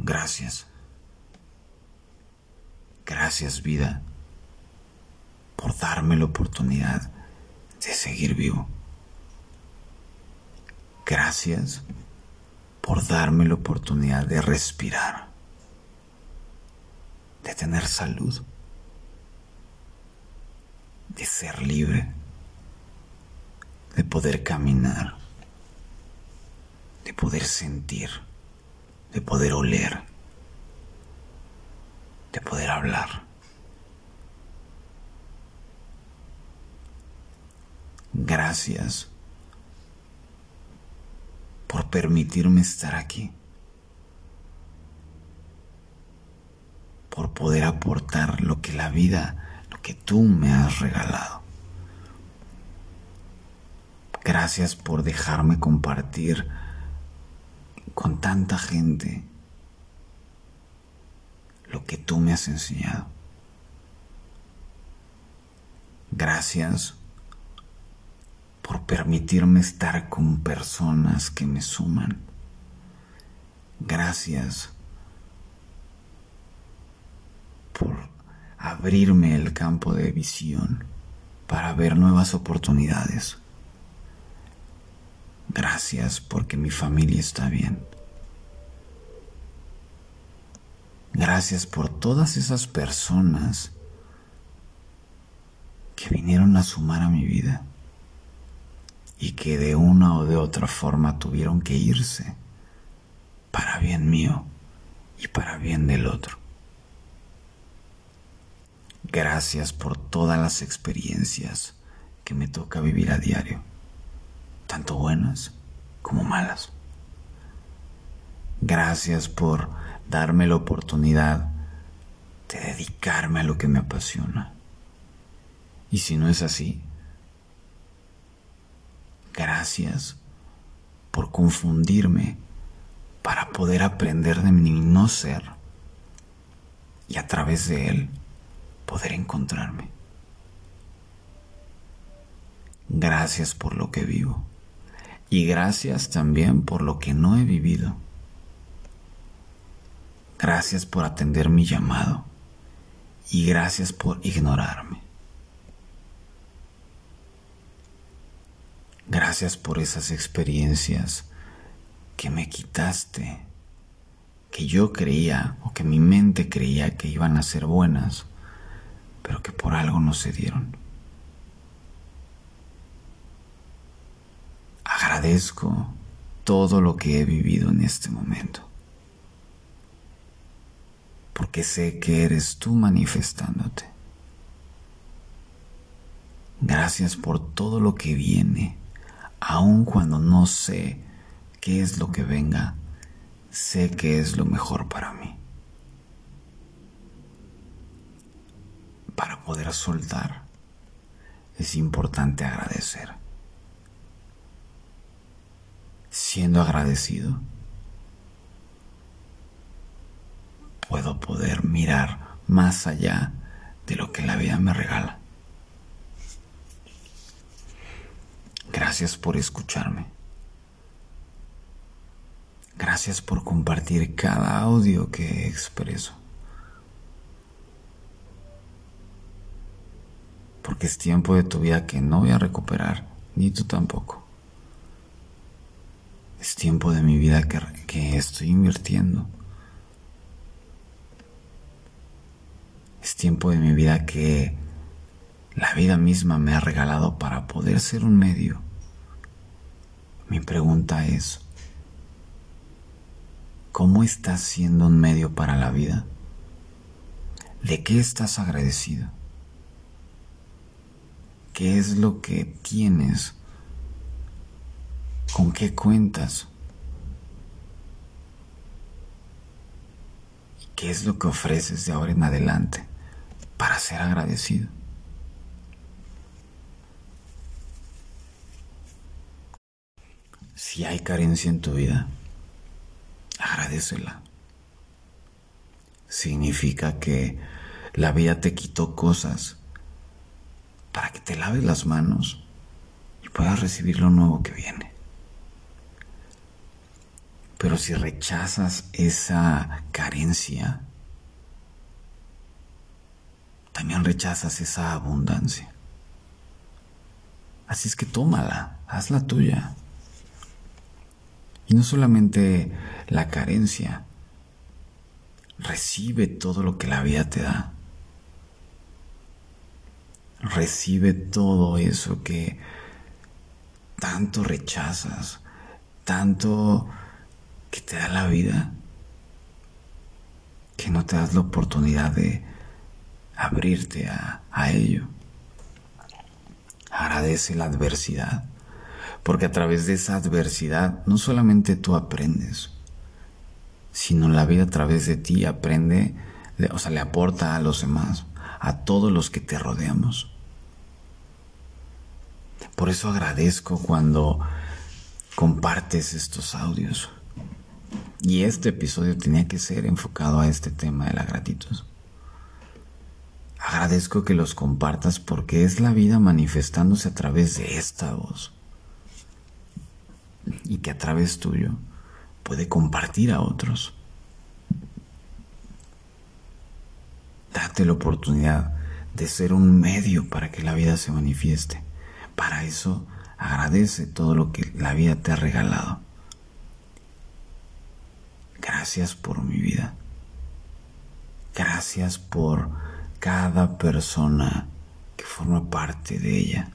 Gracias. Gracias vida por darme la oportunidad de seguir vivo. Gracias por darme la oportunidad de respirar, de tener salud, de ser libre, de poder caminar, de poder sentir, de poder oler, de poder hablar. Gracias por permitirme estar aquí, por poder aportar lo que la vida, lo que tú me has regalado. Gracias por dejarme compartir con tanta gente lo que tú me has enseñado. Gracias por permitirme estar con personas que me suman. Gracias por abrirme el campo de visión para ver nuevas oportunidades. Gracias porque mi familia está bien. Gracias por todas esas personas que vinieron a sumar a mi vida y que de una o de otra forma tuvieron que irse para bien mío y para bien del otro. Gracias por todas las experiencias que me toca vivir a diario, tanto buenas como malas. Gracias por darme la oportunidad de dedicarme a lo que me apasiona. Y si no es así, Gracias por confundirme para poder aprender de mi no ser y a través de él poder encontrarme. Gracias por lo que vivo y gracias también por lo que no he vivido. Gracias por atender mi llamado y gracias por ignorarme. Gracias por esas experiencias que me quitaste, que yo creía o que mi mente creía que iban a ser buenas, pero que por algo no se dieron. Agradezco todo lo que he vivido en este momento, porque sé que eres tú manifestándote. Gracias por todo lo que viene aun cuando no sé qué es lo que venga, sé que es lo mejor para mí. Para poder soltar, es importante agradecer. Siendo agradecido, puedo poder mirar más allá de lo que la vida me regala. Gracias por escucharme. Gracias por compartir cada audio que expreso. Porque es tiempo de tu vida que no voy a recuperar, ni tú tampoco. Es tiempo de mi vida que, estoy invirtiendo. Es tiempo de mi vida que la vida misma me ha regalado para poder ser un medio. Mi pregunta es, ¿cómo estás siendo un medio para la vida? ¿De qué estás agradecido? ¿Qué es lo que tienes? ¿Con qué cuentas? ¿Y qué es lo que ofreces de ahora en adelante para ser agradecido? Si hay carencia en tu vida, agradecela. Significa que la vida te quitó cosas para que te laves las manos y puedas recibir lo nuevo que viene. Pero si rechazas esa carencia, también rechazas esa abundancia. Así es que tómala, hazla tuya. Y no solamente la carencia, recibe todo lo que la vida te da. Recibe todo eso que tanto rechazas, tanto que te da la vida, que no te das la oportunidad de abrirte a, a ello. Agradece la adversidad, porque a través de esa adversidad no solamente tú aprendes, sino la vida a través de ti aprende, o sea, le aporta a los demás, a todos los que te rodeamos. Por eso agradezco cuando compartes estos audios. Y este episodio tenía que ser enfocado a este tema de la gratitud. Agradezco que los compartas porque es la vida manifestándose a través de esta voz. Y que a través tuyo puede compartir a otros. Date la oportunidad de ser un medio para que la vida se manifieste. Para eso agradece todo lo que la vida te ha regalado. Gracias por mi vida. Gracias por cada persona que forma parte de ella.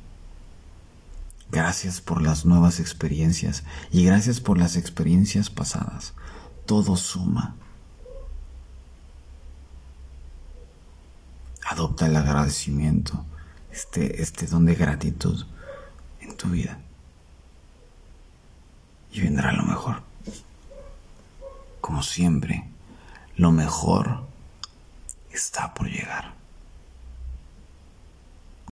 Gracias por las nuevas experiencias y gracias por las experiencias pasadas. Todo suma. Adopta el agradecimiento, este, este don de gratitud en tu vida. Y vendrá lo mejor. Siempre, lo mejor está por llegar.